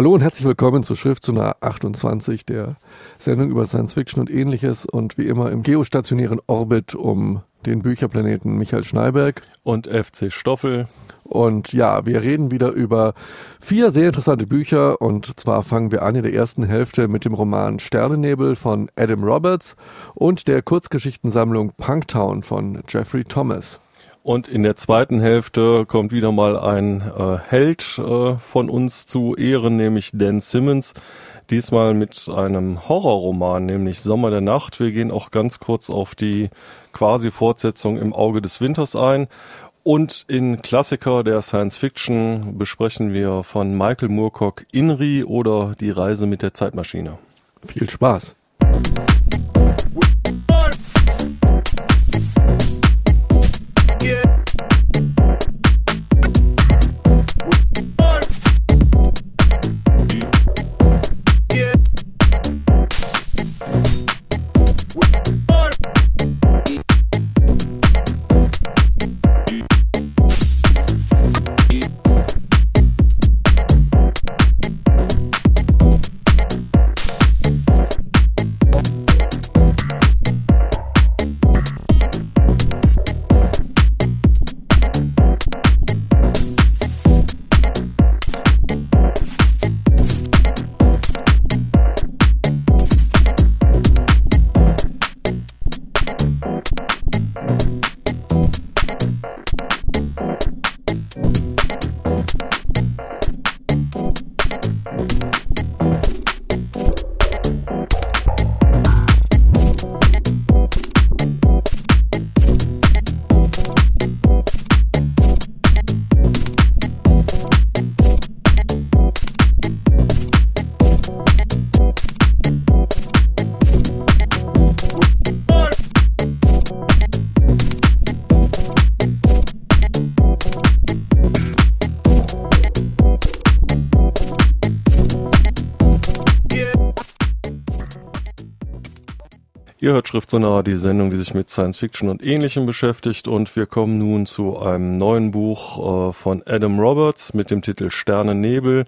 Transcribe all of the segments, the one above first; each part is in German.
Hallo und herzlich willkommen zur Schriftzone 28 der Sendung über Science Fiction und ähnliches und wie immer im geostationären Orbit um den Bücherplaneten Michael Schneiberg und FC Stoffel. Und ja, wir reden wieder über vier sehr interessante Bücher und zwar fangen wir an in der ersten Hälfte mit dem Roman Sternennebel von Adam Roberts und der Kurzgeschichtensammlung Punktown von Jeffrey Thomas. Und in der zweiten Hälfte kommt wieder mal ein äh, Held äh, von uns zu Ehren, nämlich Dan Simmons. Diesmal mit einem Horrorroman, nämlich Sommer der Nacht. Wir gehen auch ganz kurz auf die quasi Fortsetzung im Auge des Winters ein. Und in Klassiker der Science Fiction besprechen wir von Michael Moorcock Inri oder Die Reise mit der Zeitmaschine. Viel Spaß! Ihr hört Schriftsonar, die Sendung, die sich mit Science Fiction und Ähnlichem beschäftigt. Und wir kommen nun zu einem neuen Buch äh, von Adam Roberts mit dem Titel Sternennebel.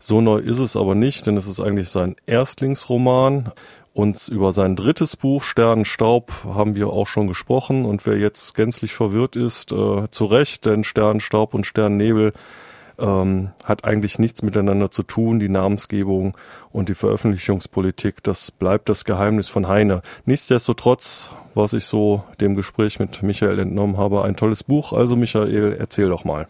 So neu ist es aber nicht, denn es ist eigentlich sein Erstlingsroman. Und über sein drittes Buch Sternenstaub haben wir auch schon gesprochen. Und wer jetzt gänzlich verwirrt ist, äh, zu Recht, denn Sternenstaub und Sternennebel ähm, hat eigentlich nichts miteinander zu tun. Die Namensgebung und die Veröffentlichungspolitik, das bleibt das Geheimnis von Heine. Nichtsdestotrotz, was ich so dem Gespräch mit Michael entnommen habe, ein tolles Buch. Also Michael, erzähl doch mal.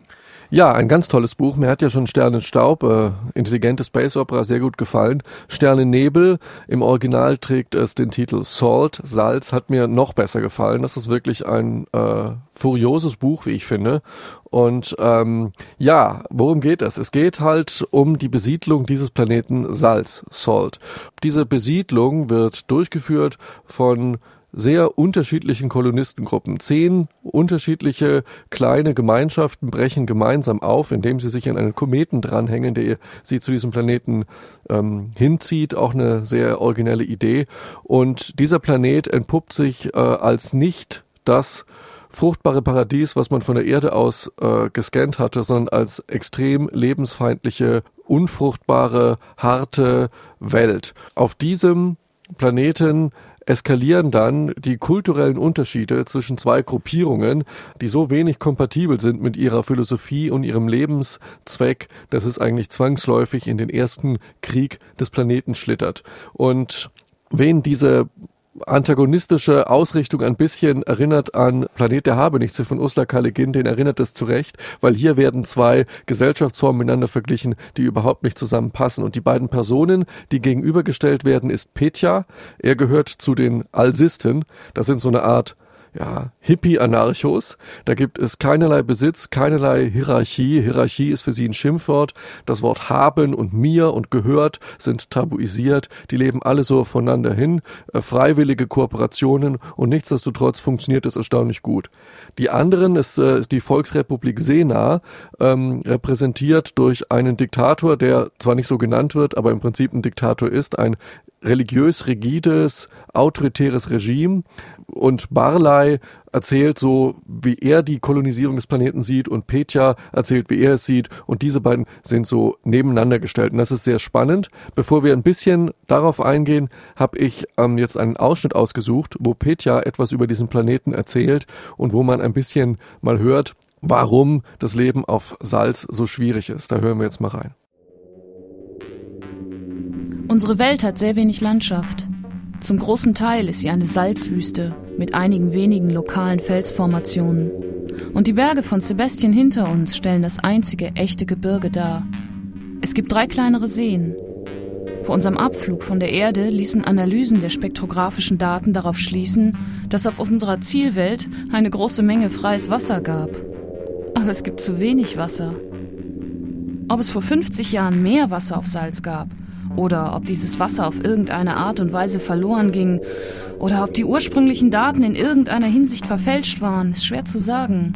Ja, ein ganz tolles Buch. Mir hat ja schon Sternenstaub, äh, intelligente Space Opera, sehr gut gefallen. Sternennebel, im Original trägt es den Titel Salt, Salz, hat mir noch besser gefallen. Das ist wirklich ein äh, furioses Buch, wie ich finde. Und ähm, ja, worum geht es? Es geht halt um die Besiedlung dieses Planeten Salz, Salt. Diese Besiedlung wird durchgeführt von sehr unterschiedlichen Kolonistengruppen. Zehn unterschiedliche kleine Gemeinschaften brechen gemeinsam auf, indem sie sich an einen Kometen dranhängen, der sie zu diesem Planeten ähm, hinzieht. Auch eine sehr originelle Idee. Und dieser Planet entpuppt sich äh, als nicht das fruchtbare Paradies, was man von der Erde aus äh, gescannt hatte, sondern als extrem lebensfeindliche, unfruchtbare, harte Welt. Auf diesem Planeten eskalieren dann die kulturellen Unterschiede zwischen zwei Gruppierungen, die so wenig kompatibel sind mit ihrer Philosophie und ihrem Lebenszweck, dass es eigentlich zwangsläufig in den ersten Krieg des Planeten schlittert. Und wen diese antagonistische Ausrichtung ein bisschen erinnert an Planet der Habenichtse von Ursula Guin, den erinnert es zurecht, weil hier werden zwei Gesellschaftsformen miteinander verglichen, die überhaupt nicht zusammenpassen. Und die beiden Personen, die gegenübergestellt werden, ist Petja. Er gehört zu den Alsisten. Das sind so eine Art ja, Hippie-Anarchos. Da gibt es keinerlei Besitz, keinerlei Hierarchie. Hierarchie ist für sie ein Schimpfwort. Das Wort haben und mir und gehört sind tabuisiert. Die leben alle so voneinander hin. Äh, freiwillige Kooperationen und nichtsdestotrotz funktioniert es erstaunlich gut. Die anderen ist, äh, ist die Volksrepublik Sena, ähm, repräsentiert durch einen Diktator, der zwar nicht so genannt wird, aber im Prinzip ein Diktator ist, ein religiös rigides, autoritäres Regime. Und Barley erzählt so, wie er die Kolonisierung des Planeten sieht und Petja erzählt, wie er es sieht und diese beiden sind so nebeneinander gestellt und das ist sehr spannend. Bevor wir ein bisschen darauf eingehen, habe ich ähm, jetzt einen Ausschnitt ausgesucht, wo Petja etwas über diesen Planeten erzählt und wo man ein bisschen mal hört, warum das Leben auf Salz so schwierig ist. Da hören wir jetzt mal rein. Unsere Welt hat sehr wenig Landschaft. Zum großen Teil ist sie eine Salzwüste mit einigen wenigen lokalen Felsformationen. Und die Berge von Sebastian hinter uns stellen das einzige echte Gebirge dar. Es gibt drei kleinere Seen. Vor unserem Abflug von der Erde ließen Analysen der spektrographischen Daten darauf schließen, dass auf unserer Zielwelt eine große Menge freies Wasser gab. Aber es gibt zu wenig Wasser. Ob es vor 50 Jahren mehr Wasser auf Salz gab oder ob dieses Wasser auf irgendeine Art und Weise verloren ging oder ob die ursprünglichen Daten in irgendeiner Hinsicht verfälscht waren, ist schwer zu sagen.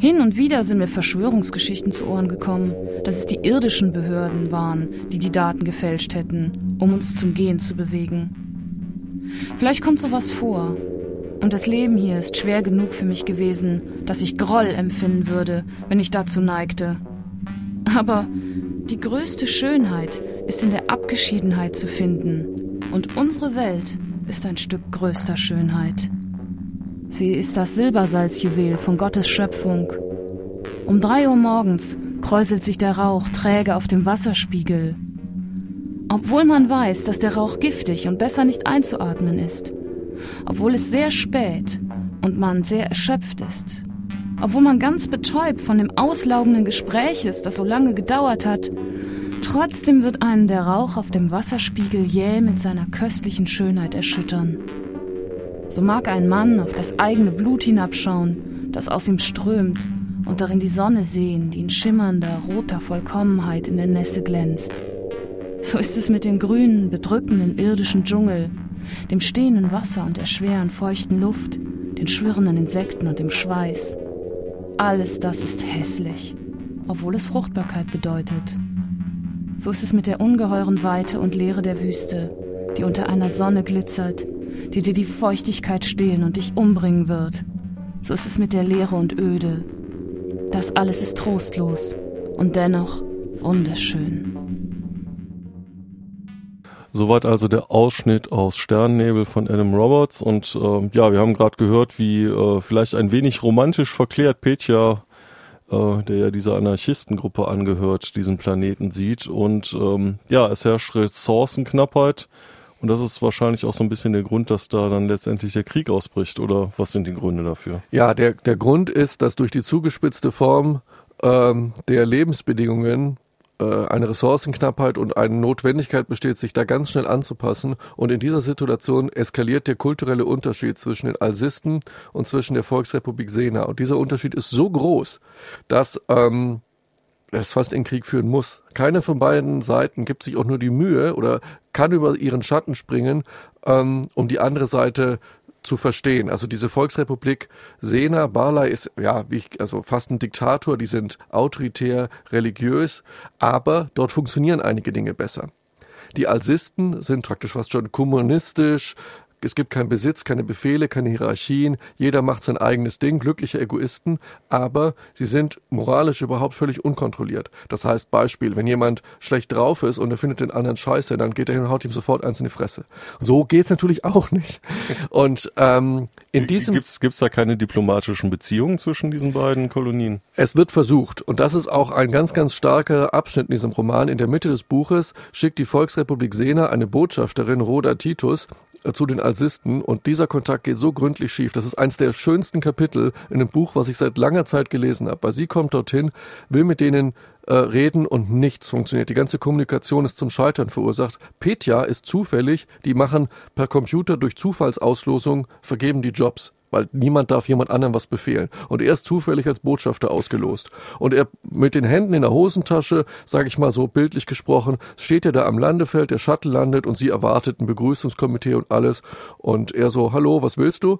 Hin und wieder sind mir Verschwörungsgeschichten zu Ohren gekommen, dass es die irdischen Behörden waren, die die Daten gefälscht hätten, um uns zum Gehen zu bewegen. Vielleicht kommt sowas vor. Und das Leben hier ist schwer genug für mich gewesen, dass ich Groll empfinden würde, wenn ich dazu neigte. Aber die größte Schönheit ist in der Abgeschiedenheit zu finden. Und unsere Welt ist ein Stück größter Schönheit. Sie ist das Silbersalzjuwel von Gottes Schöpfung. Um drei Uhr morgens kräuselt sich der Rauch träge auf dem Wasserspiegel. Obwohl man weiß, dass der Rauch giftig und besser nicht einzuatmen ist. Obwohl es sehr spät und man sehr erschöpft ist. Obwohl man ganz betäubt von dem auslaugenden Gespräch ist, das so lange gedauert hat, Trotzdem wird einen der Rauch auf dem Wasserspiegel jäh mit seiner köstlichen Schönheit erschüttern. So mag ein Mann auf das eigene Blut hinabschauen, das aus ihm strömt, und darin die Sonne sehen, die in schimmernder, roter Vollkommenheit in der Nässe glänzt. So ist es mit dem grünen, bedrückenden irdischen Dschungel, dem stehenden Wasser und der schweren, feuchten Luft, den schwirrenden Insekten und dem Schweiß. Alles das ist hässlich, obwohl es Fruchtbarkeit bedeutet. So ist es mit der ungeheuren Weite und Leere der Wüste, die unter einer Sonne glitzert, die dir die Feuchtigkeit stehlen und dich umbringen wird. So ist es mit der Leere und Öde. Das alles ist trostlos und dennoch wunderschön. Soweit also der Ausschnitt aus Sternnebel von Adam Roberts und äh, ja, wir haben gerade gehört, wie äh, vielleicht ein wenig romantisch verklärt Petja äh, der ja dieser Anarchistengruppe angehört, diesen Planeten sieht. Und ähm, ja, es herrscht Ressourcenknappheit. Und das ist wahrscheinlich auch so ein bisschen der Grund, dass da dann letztendlich der Krieg ausbricht. Oder was sind die Gründe dafür? Ja, der, der Grund ist, dass durch die zugespitzte Form ähm, der Lebensbedingungen äh, eine Ressourcenknappheit und eine Notwendigkeit besteht, sich da ganz schnell anzupassen. Und in dieser Situation eskaliert der kulturelle Unterschied zwischen den Alsisten und zwischen der Volksrepublik Sena. Und dieser Unterschied ist so groß, dass ähm, es fast in Krieg führen muss. Keine von beiden Seiten gibt sich auch nur die Mühe oder kann über ihren Schatten springen, ähm, um die andere Seite zu verstehen. Also diese Volksrepublik Sena, Barley ist ja wie ich, also fast ein Diktator, die sind autoritär, religiös, aber dort funktionieren einige Dinge besser. Die Alsisten sind praktisch fast schon kommunistisch, es gibt keinen Besitz, keine Befehle, keine Hierarchien. Jeder macht sein eigenes Ding, glückliche Egoisten, aber sie sind moralisch überhaupt völlig unkontrolliert. Das heißt, Beispiel, wenn jemand schlecht drauf ist und er findet den anderen scheiße, dann geht er hin und haut ihm sofort eins in die Fresse. So geht's natürlich auch nicht. Und ähm, in diesem gibt's gibt's da keine diplomatischen Beziehungen zwischen diesen beiden Kolonien? Es wird versucht und das ist auch ein ganz ganz starker Abschnitt in diesem Roman. In der Mitte des Buches schickt die Volksrepublik Sena eine Botschafterin Rhoda Titus zu den Alsisten und dieser Kontakt geht so gründlich schief. Das ist eins der schönsten Kapitel in einem Buch, was ich seit langer Zeit gelesen habe. Weil sie kommt dorthin, will mit denen äh, reden und nichts funktioniert. Die ganze Kommunikation ist zum Scheitern verursacht. Petja ist zufällig, die machen per Computer durch Zufallsauslosung, vergeben die Jobs weil niemand darf jemand anderem was befehlen. Und er ist zufällig als Botschafter ausgelost. Und er mit den Händen in der Hosentasche, sage ich mal so bildlich gesprochen, steht er da am Landefeld, der Shuttle landet und sie erwartet ein Begrüßungskomitee und alles. Und er so, hallo, was willst du?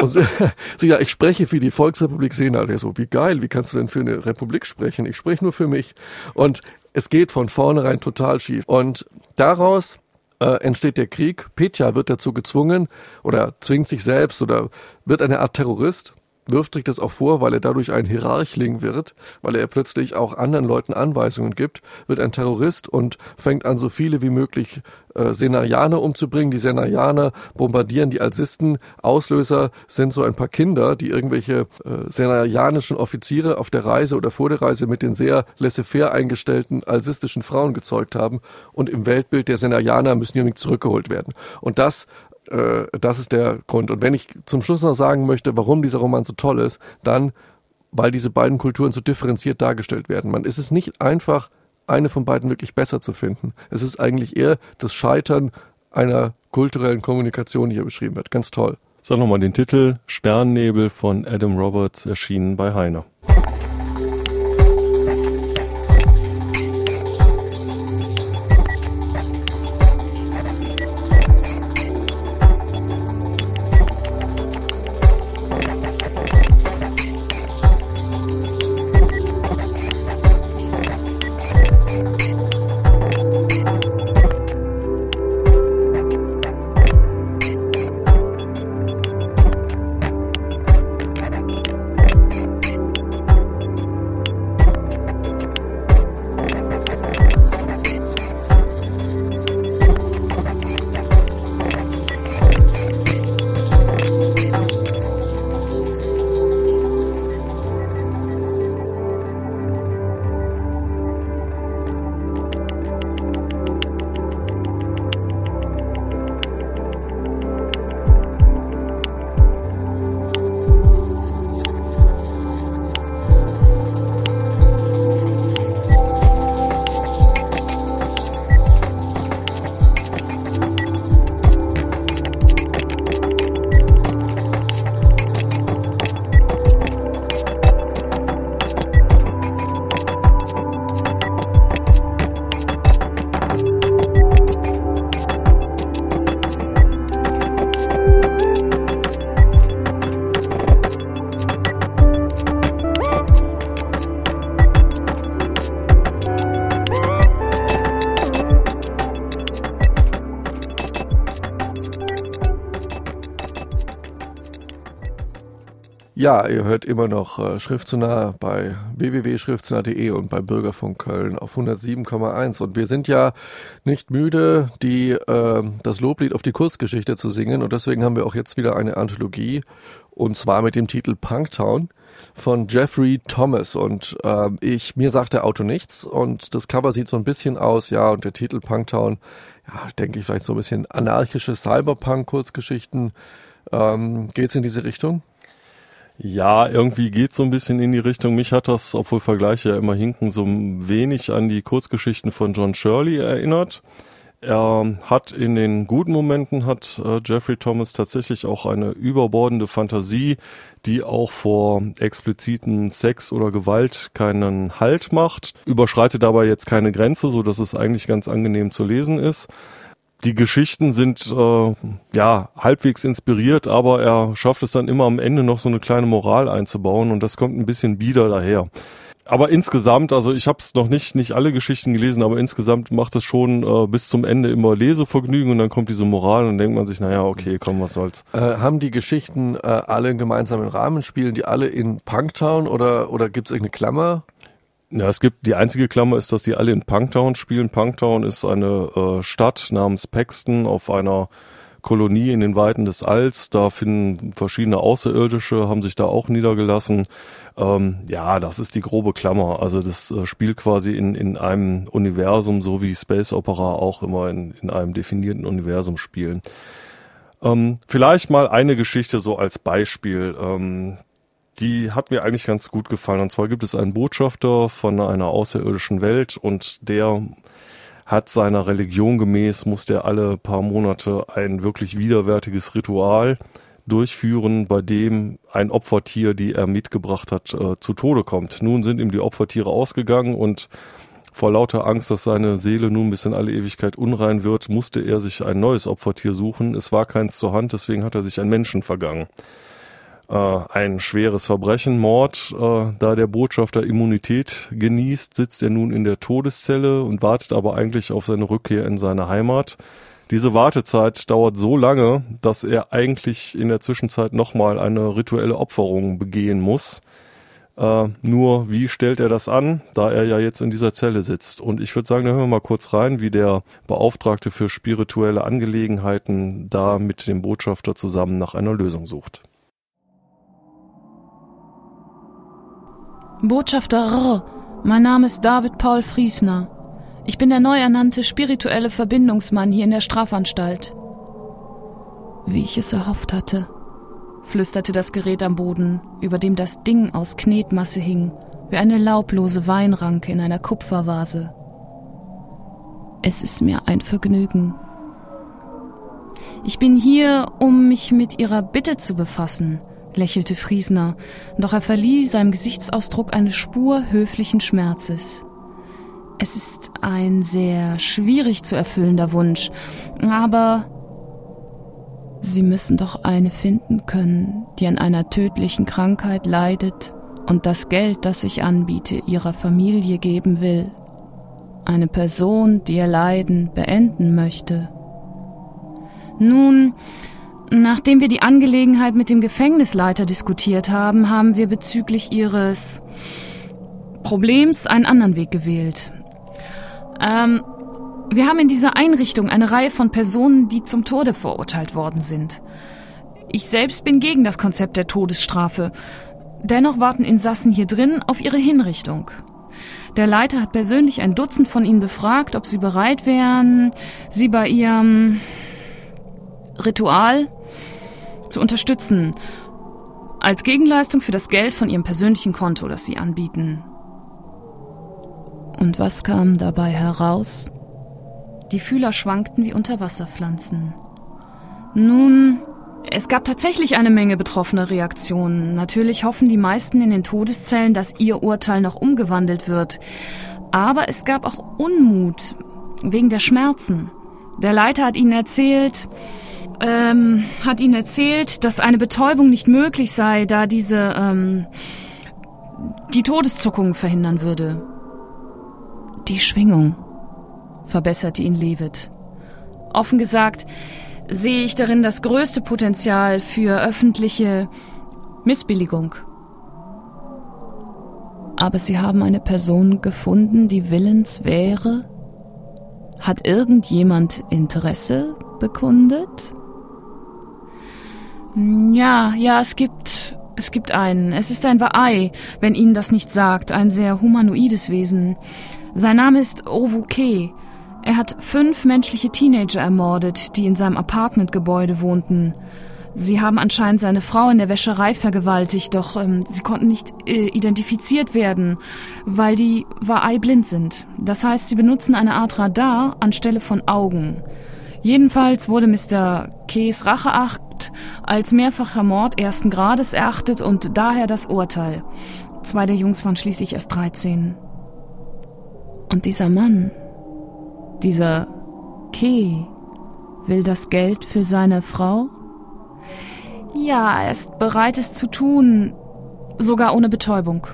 Und sie, sie ja, ich spreche für die Volksrepublik Sena. Der so, wie geil, wie kannst du denn für eine Republik sprechen? Ich spreche nur für mich. Und es geht von vornherein total schief. Und daraus äh, entsteht der Krieg. Petja wird dazu gezwungen oder zwingt sich selbst oder wird eine Art Terrorist wirft sich das auch vor, weil er dadurch ein Hierarchling wird, weil er plötzlich auch anderen Leuten Anweisungen gibt, wird ein Terrorist und fängt an, so viele wie möglich äh, Senarianer umzubringen. Die Senarianer bombardieren die Alsisten. Auslöser sind so ein paar Kinder, die irgendwelche äh, senarianischen Offiziere auf der Reise oder vor der Reise mit den sehr laissez-faire eingestellten alsistischen Frauen gezeugt haben. Und im Weltbild der Senarianer müssen die unbedingt zurückgeholt werden. Und das äh, das ist der Grund. Und wenn ich zum Schluss noch sagen möchte, warum dieser Roman so toll ist, dann, weil diese beiden Kulturen so differenziert dargestellt werden. Man ist es nicht einfach, eine von beiden wirklich besser zu finden. Es ist eigentlich eher das Scheitern einer kulturellen Kommunikation, die hier beschrieben wird. Ganz toll. Sag nochmal den Titel Sternnebel von Adam Roberts erschienen bei Heiner. Ja, ihr hört immer noch äh, Schriftzunah bei www.schriftzunah.de und bei Bürgerfunk Köln auf 107,1. Und wir sind ja nicht müde, die äh, das Loblied auf die Kurzgeschichte zu singen. Und deswegen haben wir auch jetzt wieder eine Anthologie. Und zwar mit dem Titel Punktown von Jeffrey Thomas. Und äh, ich, mir sagt der Auto nichts. Und das Cover sieht so ein bisschen aus, ja, und der Titel Punktown, ja, denke ich vielleicht so ein bisschen anarchische Cyberpunk-Kurzgeschichten. Ähm, geht's in diese Richtung? Ja, irgendwie geht so ein bisschen in die Richtung. Mich hat das, obwohl Vergleiche ja immer hinken, so wenig an die Kurzgeschichten von John Shirley erinnert. Er hat in den guten Momenten hat äh, Jeffrey Thomas tatsächlich auch eine überbordende Fantasie, die auch vor expliziten Sex oder Gewalt keinen Halt macht, überschreitet dabei jetzt keine Grenze, so dass es eigentlich ganz angenehm zu lesen ist die Geschichten sind äh, ja halbwegs inspiriert, aber er schafft es dann immer am Ende noch so eine kleine Moral einzubauen und das kommt ein bisschen bieder daher. Aber insgesamt, also ich habe es noch nicht nicht alle Geschichten gelesen, aber insgesamt macht es schon äh, bis zum Ende immer Lesevergnügen und dann kommt diese Moral und denkt man sich, naja, okay, komm, was soll's. Äh, haben die Geschichten äh, alle einen gemeinsamen Rahmen? Spielen die alle in Punktown oder oder gibt's irgendeine Klammer? Ja, es gibt die einzige Klammer ist, dass die alle in Punktown spielen. Punktown ist eine äh, Stadt namens Paxton auf einer Kolonie in den Weiten des Alls. Da finden verschiedene Außerirdische, haben sich da auch niedergelassen. Ähm, ja, das ist die grobe Klammer. Also das äh, spielt quasi in, in einem Universum, so wie Space Opera auch immer in, in einem definierten Universum spielen. Ähm, vielleicht mal eine Geschichte so als Beispiel. Ähm, die hat mir eigentlich ganz gut gefallen. Und zwar gibt es einen Botschafter von einer außerirdischen Welt und der hat seiner Religion gemäß, muss der alle paar Monate ein wirklich widerwärtiges Ritual durchführen, bei dem ein Opfertier, die er mitgebracht hat, äh, zu Tode kommt. Nun sind ihm die Opfertiere ausgegangen und vor lauter Angst, dass seine Seele nun bis in alle Ewigkeit unrein wird, musste er sich ein neues Opfertier suchen. Es war keins zur Hand, deswegen hat er sich einen Menschen vergangen äh, ein schweres Verbrechen, Mord. Äh, da der Botschafter Immunität genießt, sitzt er nun in der Todeszelle und wartet aber eigentlich auf seine Rückkehr in seine Heimat. Diese Wartezeit dauert so lange, dass er eigentlich in der Zwischenzeit nochmal eine rituelle Opferung begehen muss. Äh, nur wie stellt er das an, da er ja jetzt in dieser Zelle sitzt? Und ich würde sagen, da hören wir mal kurz rein, wie der Beauftragte für spirituelle Angelegenheiten da mit dem Botschafter zusammen nach einer Lösung sucht. Botschafter, mein Name ist David Paul Friesner. Ich bin der neu ernannte spirituelle Verbindungsmann hier in der Strafanstalt. Wie ich es erhofft hatte flüsterte das Gerät am Boden, über dem das Ding aus Knetmasse hing, wie eine laublose Weinranke in einer Kupfervase. Es ist mir ein Vergnügen. Ich bin hier, um mich mit Ihrer Bitte zu befassen, lächelte Friesner, doch er verlieh seinem Gesichtsausdruck eine Spur höflichen Schmerzes. Es ist ein sehr schwierig zu erfüllender Wunsch, aber Sie müssen doch eine finden können, die an einer tödlichen Krankheit leidet und das Geld, das ich anbiete, ihrer Familie geben will. Eine Person, die ihr Leiden beenden möchte. Nun, nachdem wir die Angelegenheit mit dem Gefängnisleiter diskutiert haben, haben wir bezüglich ihres Problems einen anderen Weg gewählt. Ähm, wir haben in dieser Einrichtung eine Reihe von Personen, die zum Tode verurteilt worden sind. Ich selbst bin gegen das Konzept der Todesstrafe. Dennoch warten Insassen hier drin auf ihre Hinrichtung. Der Leiter hat persönlich ein Dutzend von ihnen befragt, ob sie bereit wären, sie bei ihrem Ritual zu unterstützen, als Gegenleistung für das Geld von ihrem persönlichen Konto, das sie anbieten. Und was kam dabei heraus? Die Fühler schwankten wie Unterwasserpflanzen. Nun, es gab tatsächlich eine Menge betroffener Reaktionen. Natürlich hoffen die meisten in den Todeszellen, dass ihr Urteil noch umgewandelt wird. Aber es gab auch Unmut wegen der Schmerzen. Der Leiter hat ihnen erzählt, ähm, hat ihnen erzählt, dass eine Betäubung nicht möglich sei, da diese ähm, die Todeszuckung verhindern würde. Die Schwingung verbesserte ihn Levitt. Offen gesagt sehe ich darin das größte Potenzial für öffentliche Missbilligung. Aber Sie haben eine Person gefunden, die willens wäre? Hat irgendjemand Interesse bekundet? Ja, ja, es gibt, es gibt einen. Es ist ein Waai, wenn Ihnen das nicht sagt, ein sehr humanoides Wesen. Sein Name ist Ovuke. Er hat fünf menschliche Teenager ermordet, die in seinem Apartmentgebäude wohnten. Sie haben anscheinend seine Frau in der Wäscherei vergewaltigt, doch ähm, sie konnten nicht äh, identifiziert werden, weil die Waei blind sind. Das heißt, sie benutzen eine Art Radar anstelle von Augen. Jedenfalls wurde Mr. Kees Racheacht als mehrfacher Mord ersten Grades erachtet und daher das Urteil. Zwei der Jungs waren schließlich erst 13. Und dieser Mann, dieser Keh will das Geld für seine Frau? Ja, er ist bereit, es zu tun, sogar ohne Betäubung.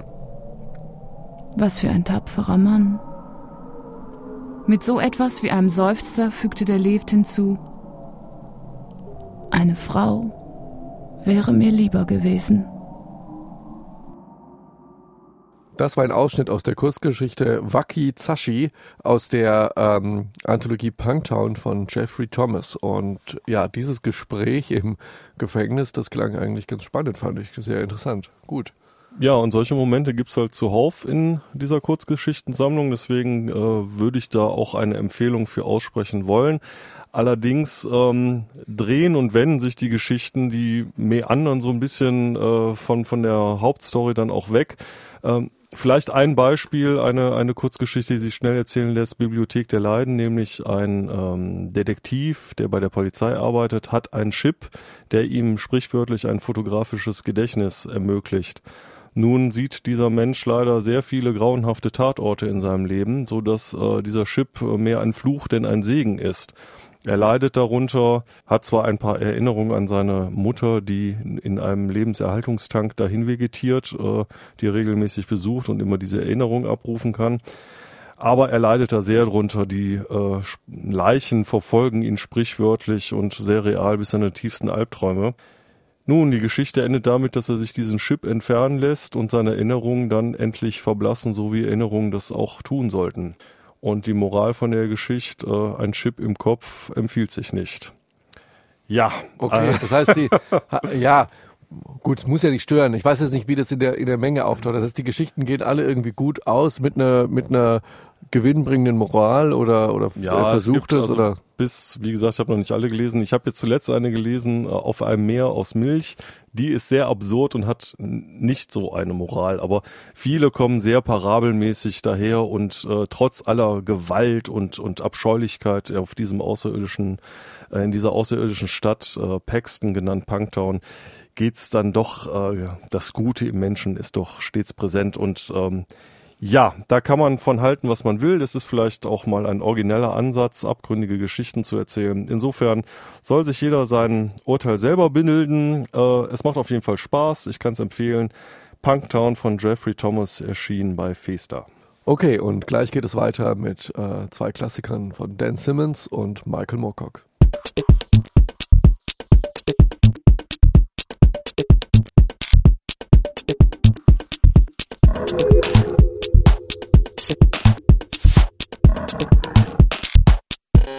Was für ein tapferer Mann. Mit so etwas wie einem Seufzer fügte der Left hinzu. Eine Frau wäre mir lieber gewesen. Das war ein Ausschnitt aus der Kurzgeschichte Waki Zashi aus der ähm, Anthologie Punktown von Jeffrey Thomas. Und ja, dieses Gespräch im Gefängnis, das klang eigentlich ganz spannend, fand ich sehr interessant. Gut. Ja, und solche Momente gibt's halt zuhauf in dieser Kurzgeschichtensammlung. Deswegen äh, würde ich da auch eine Empfehlung für aussprechen wollen. Allerdings ähm, drehen und wenden sich die Geschichten, die meandern so ein bisschen äh, von, von der Hauptstory dann auch weg. Ähm, Vielleicht ein Beispiel, eine, eine Kurzgeschichte, die sich schnell erzählen lässt, Bibliothek der Leiden, nämlich ein ähm, Detektiv, der bei der Polizei arbeitet, hat einen Chip, der ihm sprichwörtlich ein fotografisches Gedächtnis ermöglicht. Nun sieht dieser Mensch leider sehr viele grauenhafte Tatorte in seinem Leben, so dass äh, dieser Chip mehr ein Fluch denn ein Segen ist. Er leidet darunter, hat zwar ein paar Erinnerungen an seine Mutter, die in einem Lebenserhaltungstank dahin vegetiert, äh, die er regelmäßig besucht und immer diese Erinnerung abrufen kann. aber er leidet da sehr drunter. Die äh, Leichen verfolgen ihn sprichwörtlich und sehr real bis seine tiefsten Albträume. Nun, die Geschichte endet damit, dass er sich diesen Chip entfernen lässt und seine Erinnerungen dann endlich verblassen, so wie Erinnerungen das auch tun sollten. Und die Moral von der Geschichte, äh, ein Chip im Kopf empfiehlt sich nicht. Ja. Okay, äh. das heißt, die, ja, gut, es muss ja nicht stören. Ich weiß jetzt nicht, wie das in der, in der Menge auftaucht. Das heißt, die Geschichten gehen alle irgendwie gut aus mit einer, mit einer gewinnbringenden Moral oder, oder ja, versucht es, also oder? Bis, wie gesagt, ich habe noch nicht alle gelesen. Ich habe jetzt zuletzt eine gelesen, äh, auf einem Meer aus Milch. Die ist sehr absurd und hat nicht so eine Moral. Aber viele kommen sehr parabelmäßig daher und äh, trotz aller Gewalt und, und Abscheulichkeit auf diesem außerirdischen, äh, in dieser außerirdischen Stadt, äh, Paxton genannt Punktown, geht's dann doch, äh, das Gute im Menschen ist doch stets präsent und ähm, ja, da kann man von halten, was man will. Das ist vielleicht auch mal ein origineller Ansatz, abgründige Geschichten zu erzählen. Insofern soll sich jeder sein Urteil selber bilden. Äh, es macht auf jeden Fall Spaß. Ich kann es empfehlen. Punktown von Jeffrey Thomas erschien bei Festa. Okay, und gleich geht es weiter mit äh, zwei Klassikern von Dan Simmons und Michael Moorcock.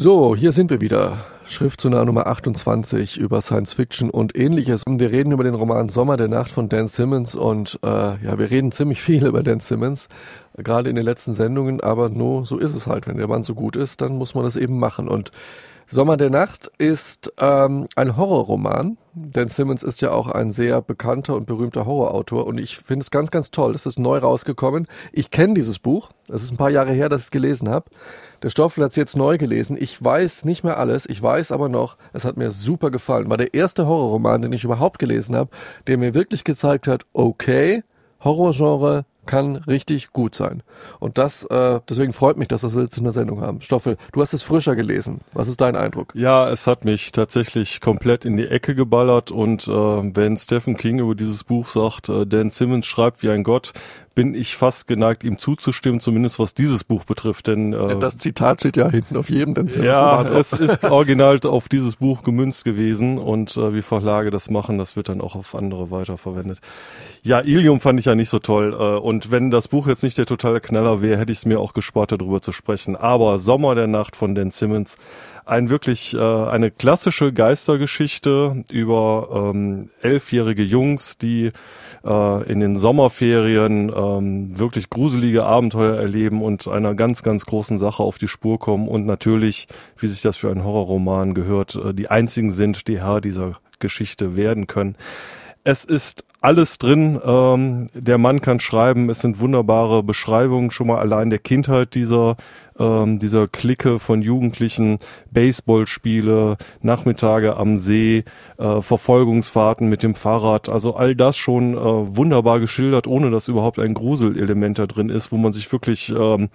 So, hier sind wir wieder. Schriftzunah Nummer 28 über Science Fiction und ähnliches. Wir reden über den Roman Sommer der Nacht von Dan Simmons und äh, ja, wir reden ziemlich viel über Dan Simmons, gerade in den letzten Sendungen, aber nur so ist es halt. Wenn der Mann so gut ist, dann muss man das eben machen. Und Sommer der Nacht ist ähm, ein Horrorroman. Dan Simmons ist ja auch ein sehr bekannter und berühmter Horrorautor und ich finde es ganz, ganz toll. Es ist neu rausgekommen. Ich kenne dieses Buch. Es ist ein paar Jahre her, dass ich es gelesen habe. Der Stoffel hat es jetzt neu gelesen. Ich weiß nicht mehr alles. Ich weiß aber noch, es hat mir super gefallen. War der erste Horrorroman, den ich überhaupt gelesen habe, der mir wirklich gezeigt hat, okay, Horrorgenre kann richtig gut sein. Und das, äh, deswegen freut mich, dass wir das jetzt in der Sendung haben. Stoffel, du hast es frischer gelesen. Was ist dein Eindruck? Ja, es hat mich tatsächlich komplett in die Ecke geballert und äh, wenn Stephen King über dieses Buch sagt, äh, Dan Simmons schreibt wie ein Gott, bin ich fast geneigt, ihm zuzustimmen, zumindest was dieses Buch betrifft. Denn äh, das Zitat steht ja hinten auf jedem. Denn ja, es ist original auf dieses Buch gemünzt gewesen und äh, wie Verlage das machen, das wird dann auch auf andere weiterverwendet. Ja, Ilium fand ich ja nicht so toll äh, und wenn das Buch jetzt nicht der totale Knaller wäre, hätte ich es mir auch gespart, darüber zu sprechen. Aber Sommer der Nacht von Dan Simmons, ein wirklich äh, eine klassische Geistergeschichte über ähm, elfjährige Jungs, die äh, in den Sommerferien ähm, wirklich gruselige Abenteuer erleben und einer ganz, ganz großen Sache auf die Spur kommen und natürlich, wie sich das für einen Horrorroman gehört, äh, die einzigen sind, die Herr dieser Geschichte werden können. Es ist alles drin. Ähm, der Mann kann schreiben. Es sind wunderbare Beschreibungen schon mal allein der Kindheit dieser ähm, dieser Clique von Jugendlichen, Baseballspiele, Nachmittage am See, äh, Verfolgungsfahrten mit dem Fahrrad. Also all das schon äh, wunderbar geschildert, ohne dass überhaupt ein Gruselelement da drin ist, wo man sich wirklich ähm,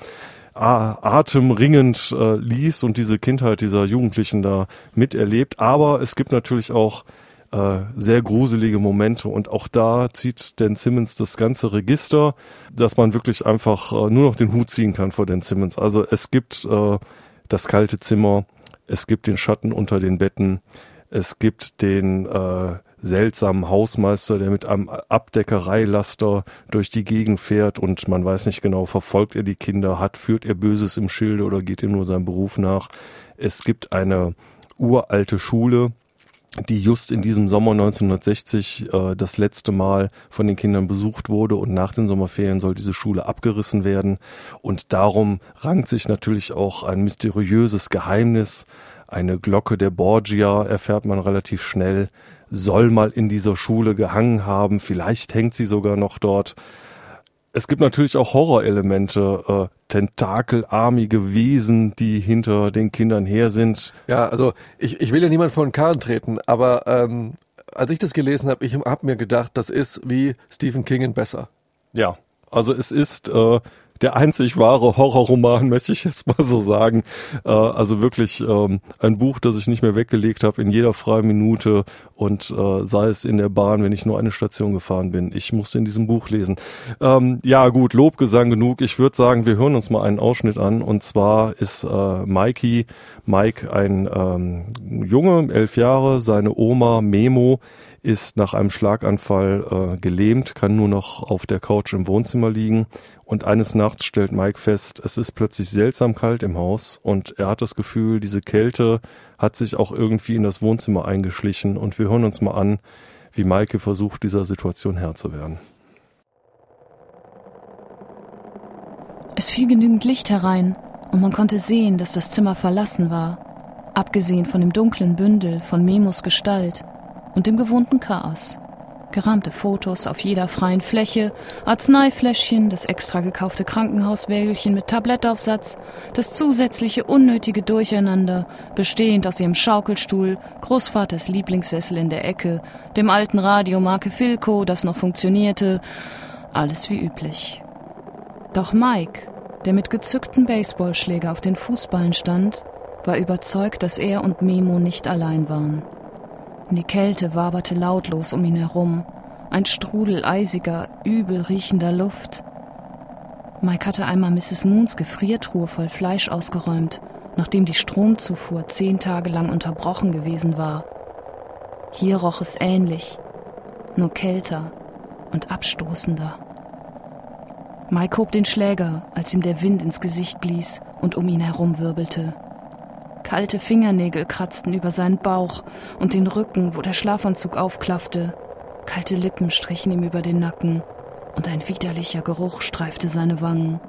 atemringend äh, liest und diese Kindheit dieser Jugendlichen da miterlebt. Aber es gibt natürlich auch äh, sehr gruselige Momente und auch da zieht Dan Simmons das ganze Register, dass man wirklich einfach äh, nur noch den Hut ziehen kann vor Dan Simmons. Also es gibt äh, das kalte Zimmer, es gibt den Schatten unter den Betten, es gibt den äh, seltsamen Hausmeister, der mit einem Abdeckereilaster durch die Gegend fährt und man weiß nicht genau, verfolgt er die Kinder, hat, führt er Böses im Schilde oder geht ihm nur seinem Beruf nach. Es gibt eine uralte Schule, die just in diesem Sommer 1960 äh, das letzte Mal von den Kindern besucht wurde und nach den Sommerferien soll diese Schule abgerissen werden. Und darum rankt sich natürlich auch ein mysteriöses Geheimnis, eine Glocke der Borgia erfährt man relativ schnell, soll mal in dieser Schule gehangen haben, vielleicht hängt sie sogar noch dort es gibt natürlich auch Horrorelemente, äh, tentakelarmige Wesen, die hinter den Kindern her sind. Ja, also ich, ich will ja niemand vor den Karren treten, aber ähm, als ich das gelesen habe, ich habe mir gedacht, das ist wie Stephen King in besser. Ja, also es ist äh, der einzig wahre Horrorroman, möchte ich jetzt mal so sagen. Äh, also wirklich ähm, ein Buch, das ich nicht mehr weggelegt habe in jeder freien Minute und äh, sei es in der Bahn, wenn ich nur eine Station gefahren bin. Ich musste in diesem Buch lesen. Ähm, ja gut, Lobgesang genug. Ich würde sagen, wir hören uns mal einen Ausschnitt an und zwar ist äh, Mikey, Mike ein ähm, Junge, elf Jahre, seine Oma Memo ist nach einem Schlaganfall äh, gelähmt, kann nur noch auf der Couch im Wohnzimmer liegen. Und eines Nachts stellt Mike fest, es ist plötzlich seltsam kalt im Haus. Und er hat das Gefühl, diese Kälte hat sich auch irgendwie in das Wohnzimmer eingeschlichen. Und wir hören uns mal an, wie Maike versucht, dieser Situation Herr zu werden. Es fiel genügend Licht herein und man konnte sehen, dass das Zimmer verlassen war, abgesehen von dem dunklen Bündel von Memos Gestalt und dem gewohnten Chaos. Gerahmte Fotos auf jeder freien Fläche, Arzneifläschchen, das extra gekaufte Krankenhauswägelchen mit Tablettaufsatz, das zusätzliche unnötige Durcheinander, bestehend aus ihrem Schaukelstuhl, Großvaters Lieblingssessel in der Ecke, dem alten Radiomarke Philco, das noch funktionierte, alles wie üblich. Doch Mike, der mit gezückten Baseballschläger auf den Fußballen stand, war überzeugt, dass er und Memo nicht allein waren. Die Kälte waberte lautlos um ihn herum, ein Strudel eisiger, übel riechender Luft. Mike hatte einmal Mrs. Moons Gefriertruhe voll Fleisch ausgeräumt, nachdem die Stromzufuhr zehn Tage lang unterbrochen gewesen war. Hier roch es ähnlich, nur kälter und abstoßender. Mike hob den Schläger, als ihm der Wind ins Gesicht blies und um ihn herum wirbelte. Kalte Fingernägel kratzten über seinen Bauch und den Rücken, wo der Schlafanzug aufklaffte. Kalte Lippen strichen ihm über den Nacken und ein widerlicher Geruch streifte seine Wangen,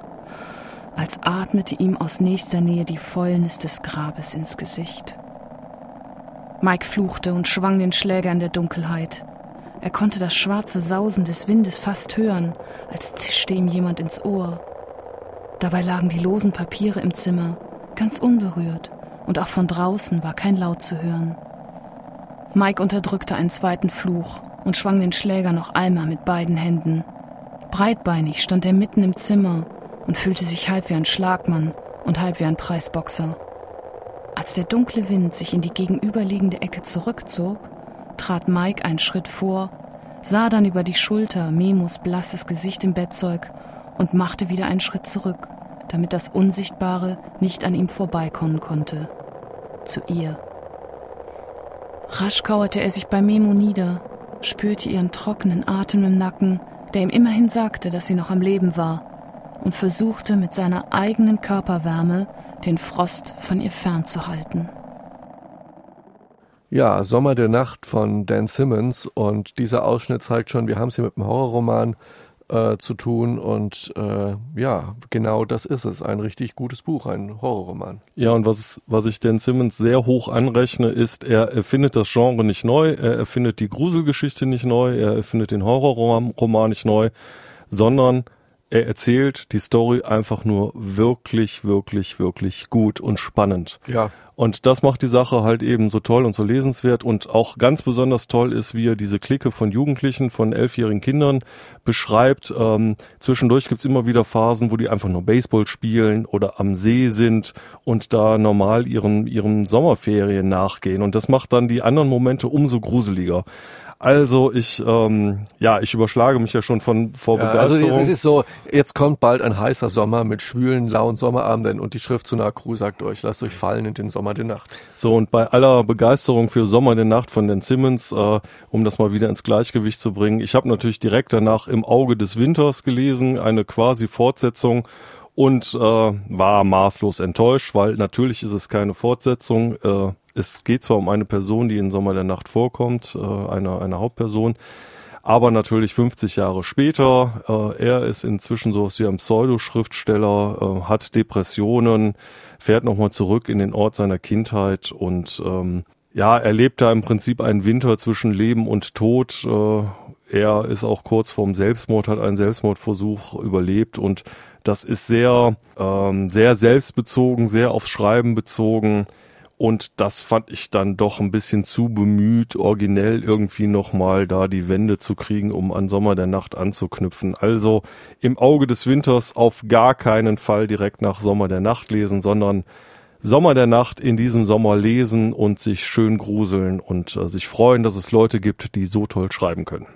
als atmete ihm aus nächster Nähe die Fäulnis des Grabes ins Gesicht. Mike fluchte und schwang den Schläger in der Dunkelheit. Er konnte das schwarze Sausen des Windes fast hören, als zischte ihm jemand ins Ohr. Dabei lagen die losen Papiere im Zimmer, ganz unberührt und auch von draußen war kein Laut zu hören. Mike unterdrückte einen zweiten Fluch und schwang den Schläger noch einmal mit beiden Händen. Breitbeinig stand er mitten im Zimmer und fühlte sich halb wie ein Schlagmann und halb wie ein Preisboxer. Als der dunkle Wind sich in die gegenüberliegende Ecke zurückzog, trat Mike einen Schritt vor, sah dann über die Schulter Memos blasses Gesicht im Bettzeug und machte wieder einen Schritt zurück damit das Unsichtbare nicht an ihm vorbeikommen konnte. Zu ihr. Rasch kauerte er sich bei Memo nieder, spürte ihren trockenen Atem im Nacken, der ihm immerhin sagte, dass sie noch am Leben war, und versuchte mit seiner eigenen Körperwärme den Frost von ihr fernzuhalten. Ja, Sommer der Nacht von Dan Simmons und dieser Ausschnitt zeigt schon, wir haben es hier mit einem Horrorroman äh, zu tun. Und äh, ja, genau das ist es. Ein richtig gutes Buch, ein Horrorroman. Ja, und was, was ich Dan Simmons sehr hoch anrechne, ist, er erfindet das Genre nicht neu, er erfindet die Gruselgeschichte nicht neu, er erfindet den Horrorroman nicht neu, sondern er erzählt die Story einfach nur wirklich, wirklich, wirklich gut und spannend. Ja. Und das macht die Sache halt eben so toll und so lesenswert und auch ganz besonders toll ist, wie er diese Clique von Jugendlichen, von elfjährigen Kindern beschreibt. Ähm, zwischendurch gibt's immer wieder Phasen, wo die einfach nur Baseball spielen oder am See sind und da normal ihren, ihren Sommerferien nachgehen. Und das macht dann die anderen Momente umso gruseliger. Also ich, ähm, ja, ich überschlage mich ja schon von vor ja, Begeisterung. Also es ist so, jetzt kommt bald ein heißer Sommer mit schwülen, lauen Sommerabenden und die Schrift zu Nakru sagt euch, lasst euch fallen in den Sommer der Nacht. So und bei aller Begeisterung für Sommer der Nacht von den Simmons, äh, um das mal wieder ins Gleichgewicht zu bringen, ich habe natürlich direkt danach im Auge des Winters gelesen, eine quasi Fortsetzung und äh, war maßlos enttäuscht, weil natürlich ist es keine Fortsetzung. Äh, es geht zwar um eine Person, die in Sommer der Nacht vorkommt, äh, eine, eine Hauptperson, aber natürlich 50 Jahre später. Äh, er ist inzwischen sowas wie ein Pseudoschriftsteller, äh, hat Depressionen, fährt nochmal zurück in den Ort seiner Kindheit und ähm, ja, erlebt da im Prinzip einen Winter zwischen Leben und Tod. Äh, er ist auch kurz vorm Selbstmord, hat einen Selbstmordversuch überlebt und das ist sehr, ähm, sehr selbstbezogen, sehr aufs Schreiben bezogen. Und das fand ich dann doch ein bisschen zu bemüht, originell irgendwie nochmal da die Wände zu kriegen, um an Sommer der Nacht anzuknüpfen. Also im Auge des Winters auf gar keinen Fall direkt nach Sommer der Nacht lesen, sondern Sommer der Nacht in diesem Sommer lesen und sich schön gruseln und äh, sich freuen, dass es Leute gibt, die so toll schreiben können.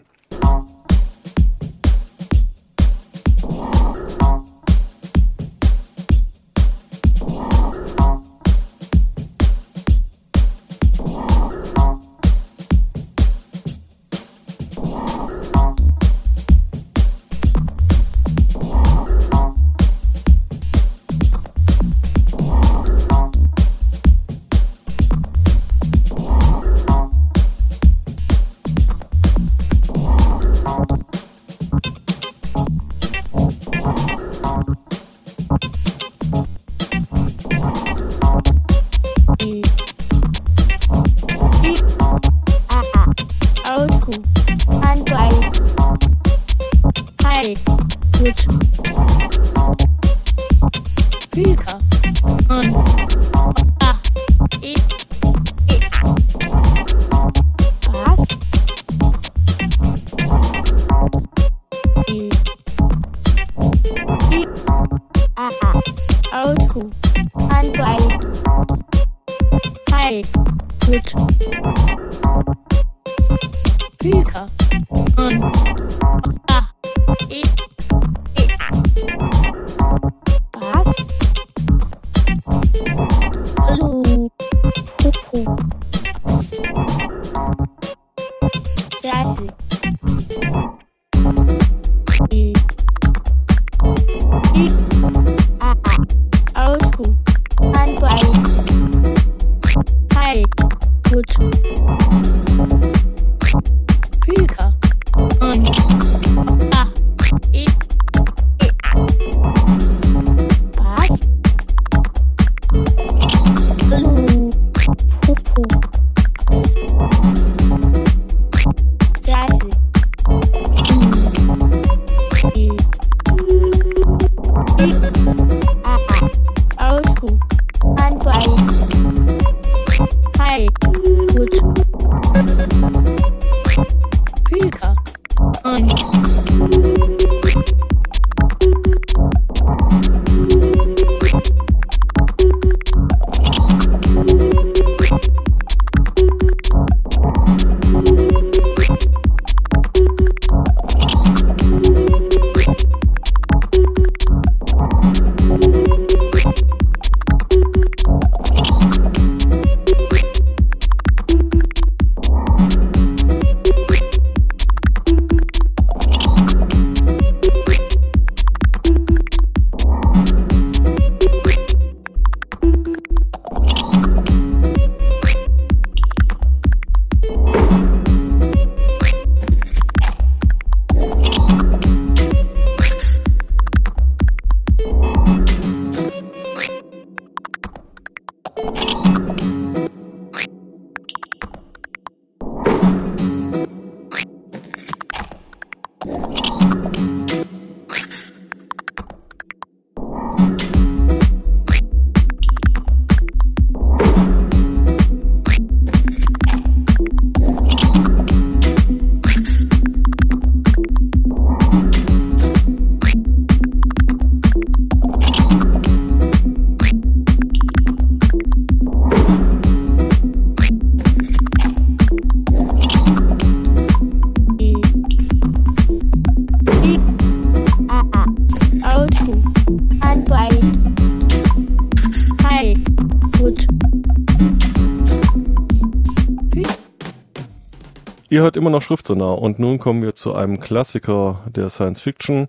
Ihr hört immer noch Schriftsonar und nun kommen wir zu einem Klassiker der Science Fiction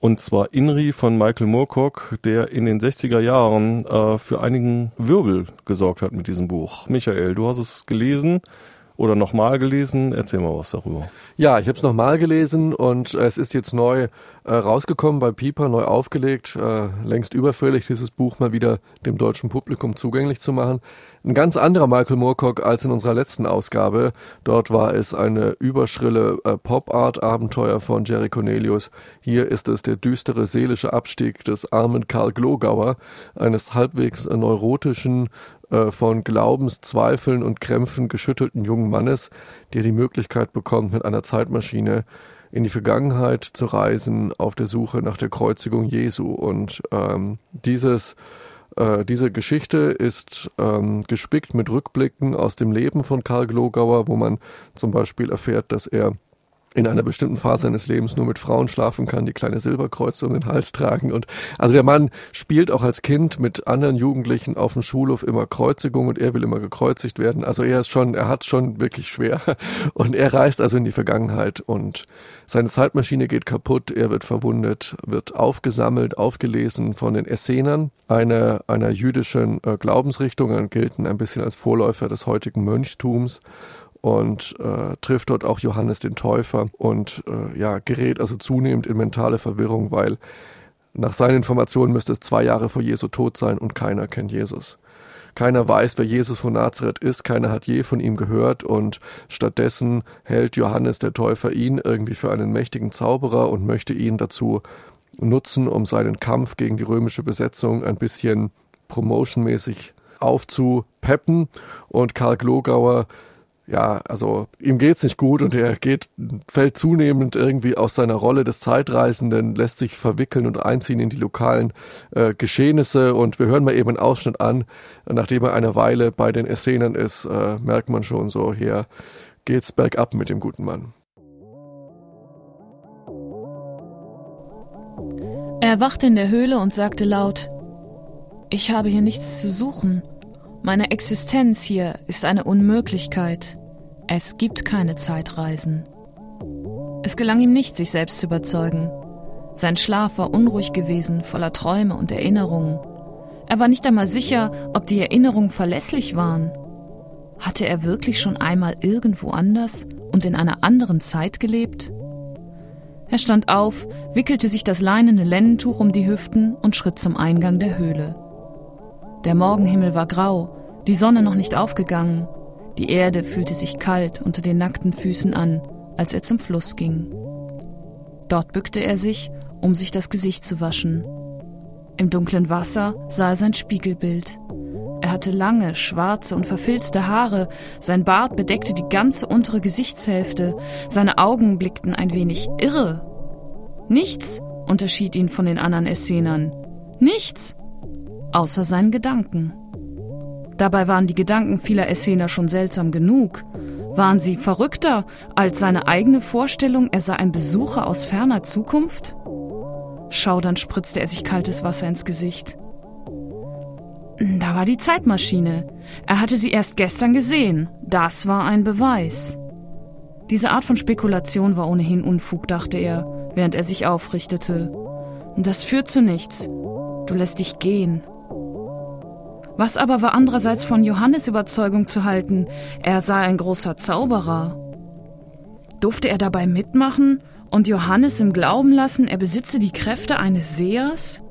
und zwar Inri von Michael Moorcock, der in den 60er Jahren äh, für einigen Wirbel gesorgt hat mit diesem Buch. Michael, du hast es gelesen oder nochmal gelesen. Erzähl mal was darüber. Ja, ich habe es nochmal gelesen und es ist jetzt neu äh, rausgekommen bei Piper, neu aufgelegt. Äh, längst überfällig, dieses Buch mal wieder dem deutschen Publikum zugänglich zu machen. Ein ganz anderer Michael Moorcock als in unserer letzten Ausgabe. Dort war es eine überschrille äh, Pop-Art-Abenteuer von Jerry Cornelius. Hier ist es der düstere seelische Abstieg des armen Karl Glogauer, eines halbwegs neurotischen, äh, von Glaubenszweifeln und Krämpfen geschüttelten jungen Mannes, der die Möglichkeit bekommt, mit einer Zeitmaschine in die Vergangenheit zu reisen auf der Suche nach der Kreuzigung Jesu. Und ähm, dieses äh, diese Geschichte ist ähm, gespickt mit Rückblicken aus dem Leben von Karl Glogauer, wo man zum Beispiel erfährt, dass er in einer bestimmten Phase seines Lebens nur mit Frauen schlafen kann, die kleine Silberkreuze um den Hals tragen. Und also der Mann spielt auch als Kind mit anderen Jugendlichen auf dem Schulhof immer Kreuzigung und er will immer gekreuzigt werden. Also er ist schon, er hat schon wirklich schwer. Und er reist also in die Vergangenheit und seine Zeitmaschine geht kaputt, er wird verwundet, wird aufgesammelt, aufgelesen von den Essenern, einer, einer jüdischen äh, Glaubensrichtung, gelten ein bisschen als Vorläufer des heutigen Mönchtums und äh, trifft dort auch Johannes den Täufer und äh, ja, gerät also zunehmend in mentale Verwirrung, weil nach seinen Informationen müsste es zwei Jahre vor Jesu Tod sein und keiner kennt Jesus. Keiner weiß, wer Jesus von Nazareth ist, keiner hat je von ihm gehört und stattdessen hält Johannes der Täufer ihn irgendwie für einen mächtigen Zauberer und möchte ihn dazu nutzen, um seinen Kampf gegen die römische Besetzung ein bisschen promotionmäßig aufzupeppen und Karl Glogauer ja, also ihm geht's nicht gut und er geht, fällt zunehmend irgendwie aus seiner Rolle des Zeitreisenden, lässt sich verwickeln und einziehen in die lokalen äh, Geschehnisse und wir hören mal eben einen Ausschnitt an. Nachdem er eine Weile bei den Essenern ist, äh, merkt man schon so, hier geht's bergab mit dem guten Mann. Er erwachte in der Höhle und sagte laut, ich habe hier nichts zu suchen. Meine Existenz hier ist eine Unmöglichkeit. Es gibt keine Zeitreisen. Es gelang ihm nicht, sich selbst zu überzeugen. Sein Schlaf war unruhig gewesen, voller Träume und Erinnerungen. Er war nicht einmal sicher, ob die Erinnerungen verlässlich waren. Hatte er wirklich schon einmal irgendwo anders und in einer anderen Zeit gelebt? Er stand auf, wickelte sich das leinene Lennentuch um die Hüften und schritt zum Eingang der Höhle. Der Morgenhimmel war grau, die Sonne noch nicht aufgegangen, die Erde fühlte sich kalt unter den nackten Füßen an, als er zum Fluss ging. Dort bückte er sich, um sich das Gesicht zu waschen. Im dunklen Wasser sah er sein Spiegelbild. Er hatte lange, schwarze und verfilzte Haare, sein Bart bedeckte die ganze untere Gesichtshälfte, seine Augen blickten ein wenig irre. Nichts unterschied ihn von den anderen Essenern. Nichts außer seinen Gedanken. Dabei waren die Gedanken vieler Essener schon seltsam genug. Waren sie verrückter als seine eigene Vorstellung, er sei ein Besucher aus ferner Zukunft? Schaudernd spritzte er sich kaltes Wasser ins Gesicht. Da war die Zeitmaschine. Er hatte sie erst gestern gesehen. Das war ein Beweis. Diese Art von Spekulation war ohnehin Unfug, dachte er, während er sich aufrichtete. Das führt zu nichts. Du lässt dich gehen. Was aber war andererseits von Johannes Überzeugung zu halten? Er sei ein großer Zauberer. Durfte er dabei mitmachen und Johannes im Glauben lassen, er besitze die Kräfte eines Sehers?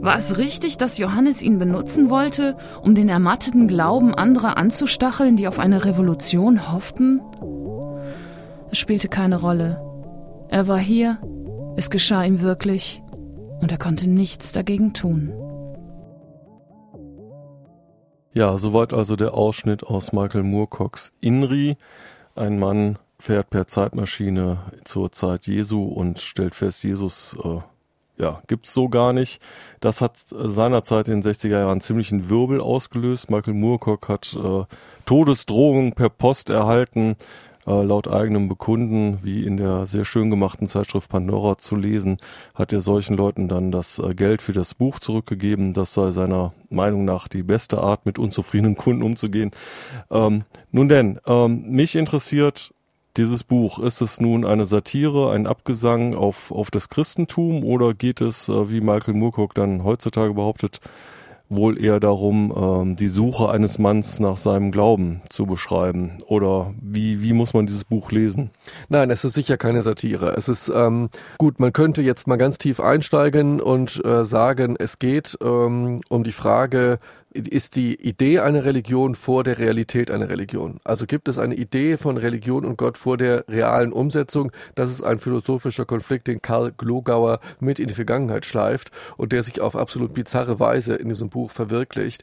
War es richtig, dass Johannes ihn benutzen wollte, um den ermatteten Glauben anderer anzustacheln, die auf eine Revolution hofften? Es spielte keine Rolle. Er war hier, es geschah ihm wirklich, und er konnte nichts dagegen tun. Ja, soweit also der Ausschnitt aus Michael Moorcocks Inri. Ein Mann fährt per Zeitmaschine zur Zeit Jesu und stellt fest, Jesus äh, ja, gibt's so gar nicht. Das hat seinerzeit in den 60er Jahren ziemlichen Wirbel ausgelöst. Michael Moorcock hat äh, Todesdrohungen per Post erhalten äh, laut eigenem Bekunden, wie in der sehr schön gemachten Zeitschrift Pandora zu lesen, hat er solchen Leuten dann das äh, Geld für das Buch zurückgegeben. Das sei seiner Meinung nach die beste Art, mit unzufriedenen Kunden umzugehen. Ähm, nun denn, ähm, mich interessiert dieses Buch, ist es nun eine Satire, ein Abgesang auf, auf das Christentum oder geht es, äh, wie Michael Moorcock dann heutzutage behauptet, wohl eher darum, ähm, die Suche eines Manns nach seinem Glauben zu beschreiben? Oder wie, wie muss man dieses Buch lesen? Nein, es ist sicher keine Satire. Es ist ähm, gut, man könnte jetzt mal ganz tief einsteigen und äh, sagen, es geht ähm, um die Frage, ist die Idee einer Religion vor der Realität einer Religion. Also gibt es eine Idee von Religion und Gott vor der realen Umsetzung. Das ist ein philosophischer Konflikt, den Karl Glogauer mit in die Vergangenheit schleift und der sich auf absolut bizarre Weise in diesem Buch verwirklicht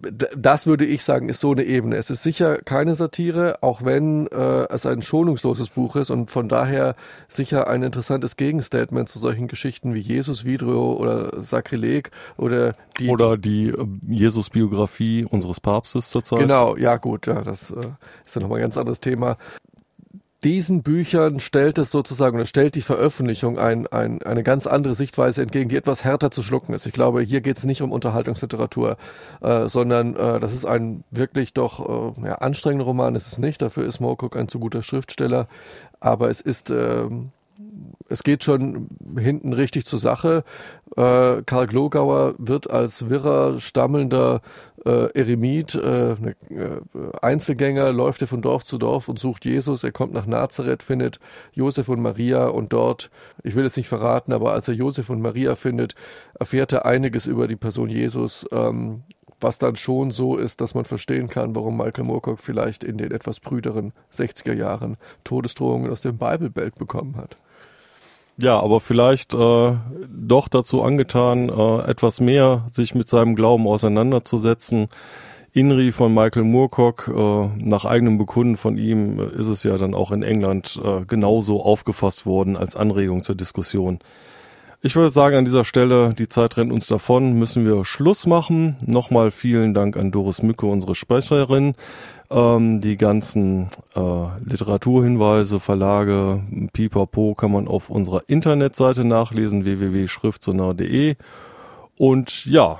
das würde ich sagen, ist so eine Ebene. Es ist sicher keine Satire, auch wenn äh, es ein schonungsloses Buch ist und von daher sicher ein interessantes Gegenstatement zu solchen Geschichten wie Jesus Vidrio oder Sakrileg oder die oder die äh, Jesus-Biografie unseres Papstes zurzeit. Genau, ja gut, ja, das äh, ist ja nochmal ein ganz anderes Thema diesen Büchern stellt es sozusagen oder stellt die Veröffentlichung ein, ein, eine ganz andere Sichtweise entgegen, die etwas härter zu schlucken ist. Ich glaube, hier geht es nicht um Unterhaltungsliteratur, äh, sondern äh, das ist ein wirklich doch äh, ja, anstrengender Roman. Es ist nicht, dafür ist Moorcock ein zu guter Schriftsteller, aber es ist äh, es geht schon hinten richtig zur Sache. Äh, Karl Glogauer wird als wirrer, stammelnder äh, Eremit, äh, ne, äh, Einzelgänger, läuft er von Dorf zu Dorf und sucht Jesus. Er kommt nach Nazareth, findet Josef und Maria und dort, ich will es nicht verraten, aber als er Josef und Maria findet, erfährt er einiges über die Person Jesus, ähm, was dann schon so ist, dass man verstehen kann, warum Michael Moorcock vielleicht in den etwas brüderen 60er Jahren Todesdrohungen aus dem Bible Belt bekommen hat. Ja, aber vielleicht äh, doch dazu angetan, äh, etwas mehr sich mit seinem Glauben auseinanderzusetzen. Inri von Michael Moorcock, äh, nach eigenem Bekunden von ihm äh, ist es ja dann auch in England äh, genauso aufgefasst worden als Anregung zur Diskussion. Ich würde sagen, an dieser Stelle, die Zeit rennt uns davon, müssen wir Schluss machen. Nochmal vielen Dank an Doris Mücke, unsere Sprecherin. Ähm, die ganzen äh, Literaturhinweise, Verlage, Pipapo kann man auf unserer Internetseite nachlesen, www.schriftsonar.de. Und ja,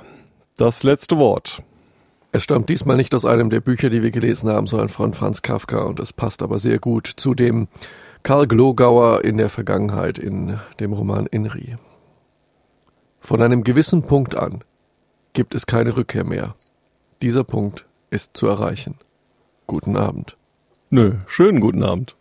das letzte Wort. Es stammt diesmal nicht aus einem der Bücher, die wir gelesen haben, sondern von Franz Kafka und es passt aber sehr gut zu dem Karl Glogauer in der Vergangenheit in dem Roman Inri. Von einem gewissen Punkt an gibt es keine Rückkehr mehr. Dieser Punkt ist zu erreichen. Guten Abend. Nö, schönen guten Abend.